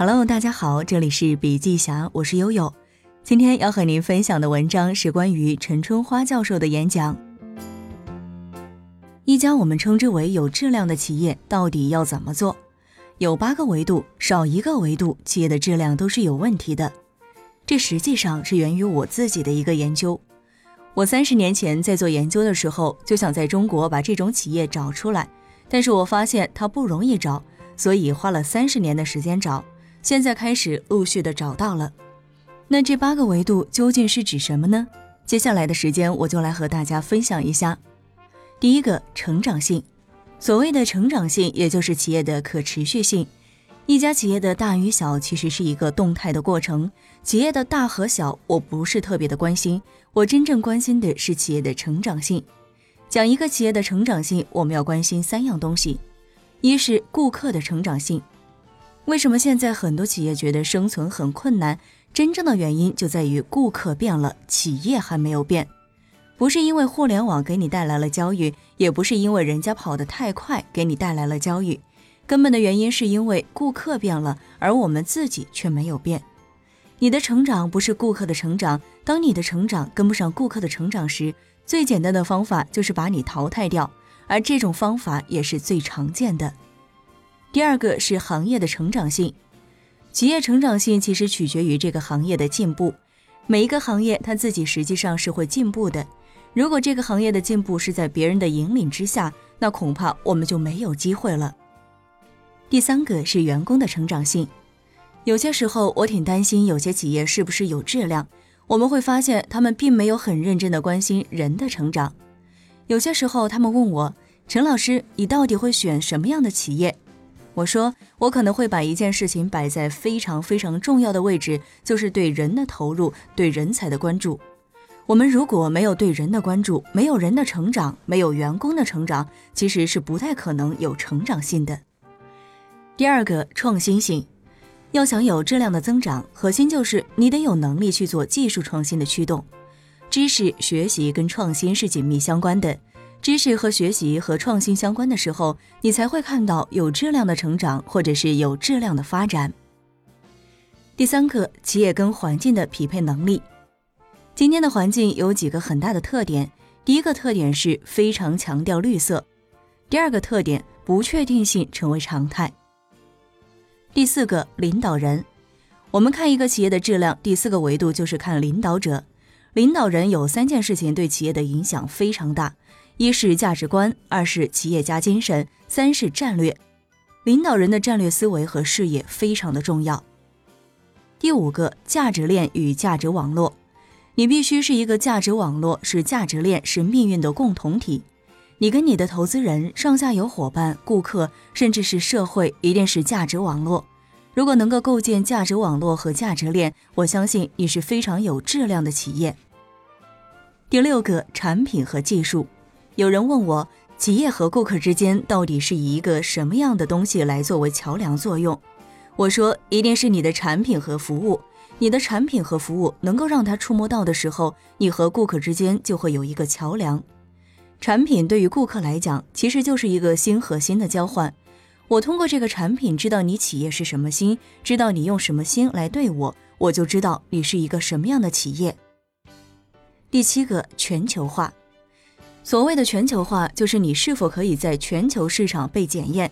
Hello，大家好，这里是笔记侠，我是悠悠。今天要和您分享的文章是关于陈春花教授的演讲。一家我们称之为有质量的企业到底要怎么做？有八个维度，少一个维度，企业的质量都是有问题的。这实际上是源于我自己的一个研究。我三十年前在做研究的时候，就想在中国把这种企业找出来，但是我发现它不容易找，所以花了三十年的时间找，现在开始陆续的找到了。那这八个维度究竟是指什么呢？接下来的时间我就来和大家分享一下。第一个，成长性。所谓的成长性，也就是企业的可持续性。一家企业的大与小其实是一个动态的过程。企业的大和小，我不是特别的关心，我真正关心的是企业的成长性。讲一个企业的成长性，我们要关心三样东西：一是顾客的成长性。为什么现在很多企业觉得生存很困难？真正的原因就在于顾客变了，企业还没有变。不是因为互联网给你带来了焦虑，也不是因为人家跑得太快给你带来了焦虑。根本的原因是因为顾客变了，而我们自己却没有变。你的成长不是顾客的成长，当你的成长跟不上顾客的成长时，最简单的方法就是把你淘汰掉，而这种方法也是最常见的。第二个是行业的成长性，企业成长性其实取决于这个行业的进步。每一个行业它自己实际上是会进步的，如果这个行业的进步是在别人的引领之下，那恐怕我们就没有机会了。第三个是员工的成长性，有些时候我挺担心有些企业是不是有质量。我们会发现他们并没有很认真的关心人的成长。有些时候他们问我，陈老师，你到底会选什么样的企业？我说，我可能会把一件事情摆在非常非常重要的位置，就是对人的投入，对人才的关注。我们如果没有对人的关注，没有人的成长，没有员工的成长，其实是不太可能有成长性的。第二个创新性，要想有质量的增长，核心就是你得有能力去做技术创新的驱动。知识学习跟创新是紧密相关的，知识和学习和创新相关的时候，你才会看到有质量的成长，或者是有质量的发展。第三个，企业跟环境的匹配能力。今天的环境有几个很大的特点，第一个特点是非常强调绿色，第二个特点不确定性成为常态。第四个领导人，我们看一个企业的质量，第四个维度就是看领导者。领导人有三件事情对企业的影响非常大：一是价值观，二是企业家精神，三是战略。领导人的战略思维和视野非常的重要。第五个价值链与价值网络，你必须是一个价值网络，是价值链，是命运的共同体。你跟你的投资人、上下游伙伴、顾客，甚至是社会，一定是价值网络。如果能够构建价值网络和价值链，我相信你是非常有质量的企业。第六个，产品和技术。有人问我，企业和顾客之间到底是以一个什么样的东西来作为桥梁作用？我说，一定是你的产品和服务。你的产品和服务能够让他触摸到的时候，你和顾客之间就会有一个桥梁。产品对于顾客来讲，其实就是一个心和心的交换。我通过这个产品知道你企业是什么心，知道你用什么心来对我，我就知道你是一个什么样的企业。第七个，全球化。所谓的全球化，就是你是否可以在全球市场被检验。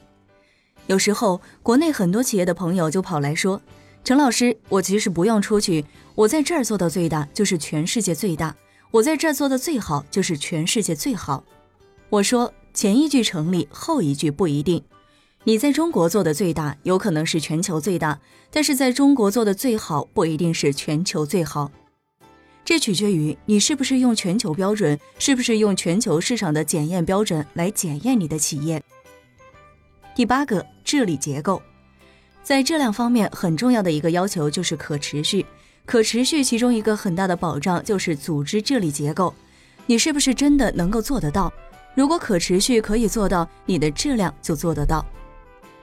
有时候，国内很多企业的朋友就跑来说：“陈老师，我其实不用出去，我在这儿做到最大，就是全世界最大。”我在这儿做的最好，就是全世界最好。我说前一句成立，后一句不一定。你在中国做的最大，有可能是全球最大；但是在中国做的最好，不一定是全球最好。这取决于你是不是用全球标准，是不是用全球市场的检验标准来检验你的企业。第八个，治理结构，在质量方面很重要的一个要求就是可持续。可持续其中一个很大的保障就是组织治理结构，你是不是真的能够做得到？如果可持续可以做到，你的质量就做得到。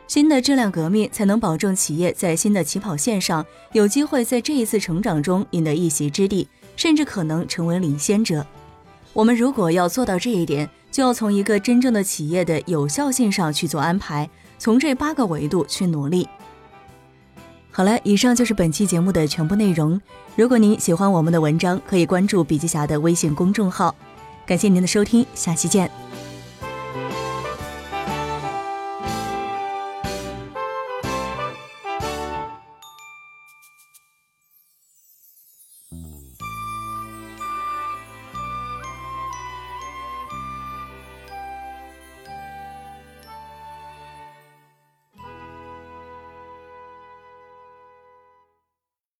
新的质量革命才能保证企业在新的起跑线上有机会在这一次成长中赢得一席之地，甚至可能成为领先者。我们如果要做到这一点，就要从一个真正的企业的有效性上去做安排，从这八个维度去努力。好了，以上就是本期节目的全部内容。如果您喜欢我们的文章，可以关注笔记侠的微信公众号。感谢您的收听，下期见。